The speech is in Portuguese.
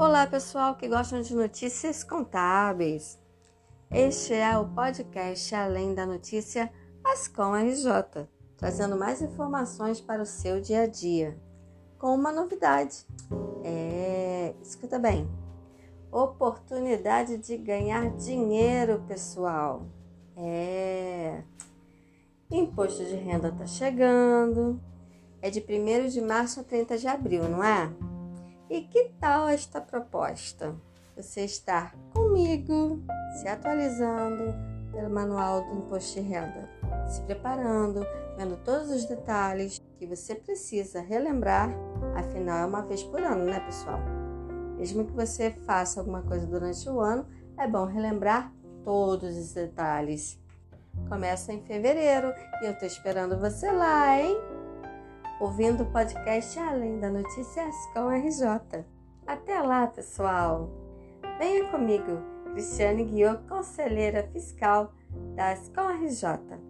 Olá, pessoal que gostam de notícias contábeis. Este é o podcast Além da Notícia Ascom RJ, trazendo mais informações para o seu dia a dia, com uma novidade. É, escuta bem. Oportunidade de ganhar dinheiro, pessoal. É. Imposto de renda está chegando. É de 1 de março a 30 de abril, não é? E que tal esta proposta? Você estar comigo, se atualizando pelo manual do imposto de renda, se preparando, vendo todos os detalhes que você precisa relembrar, afinal é uma vez por ano, né, pessoal? Mesmo que você faça alguma coisa durante o ano, é bom relembrar todos os detalhes. Começa em fevereiro e eu tô esperando você lá, hein? Ouvindo o podcast Além da Notícias com RJ. Até lá, pessoal! Venha comigo, Cristiane Guiot, conselheira fiscal da Escola RJ.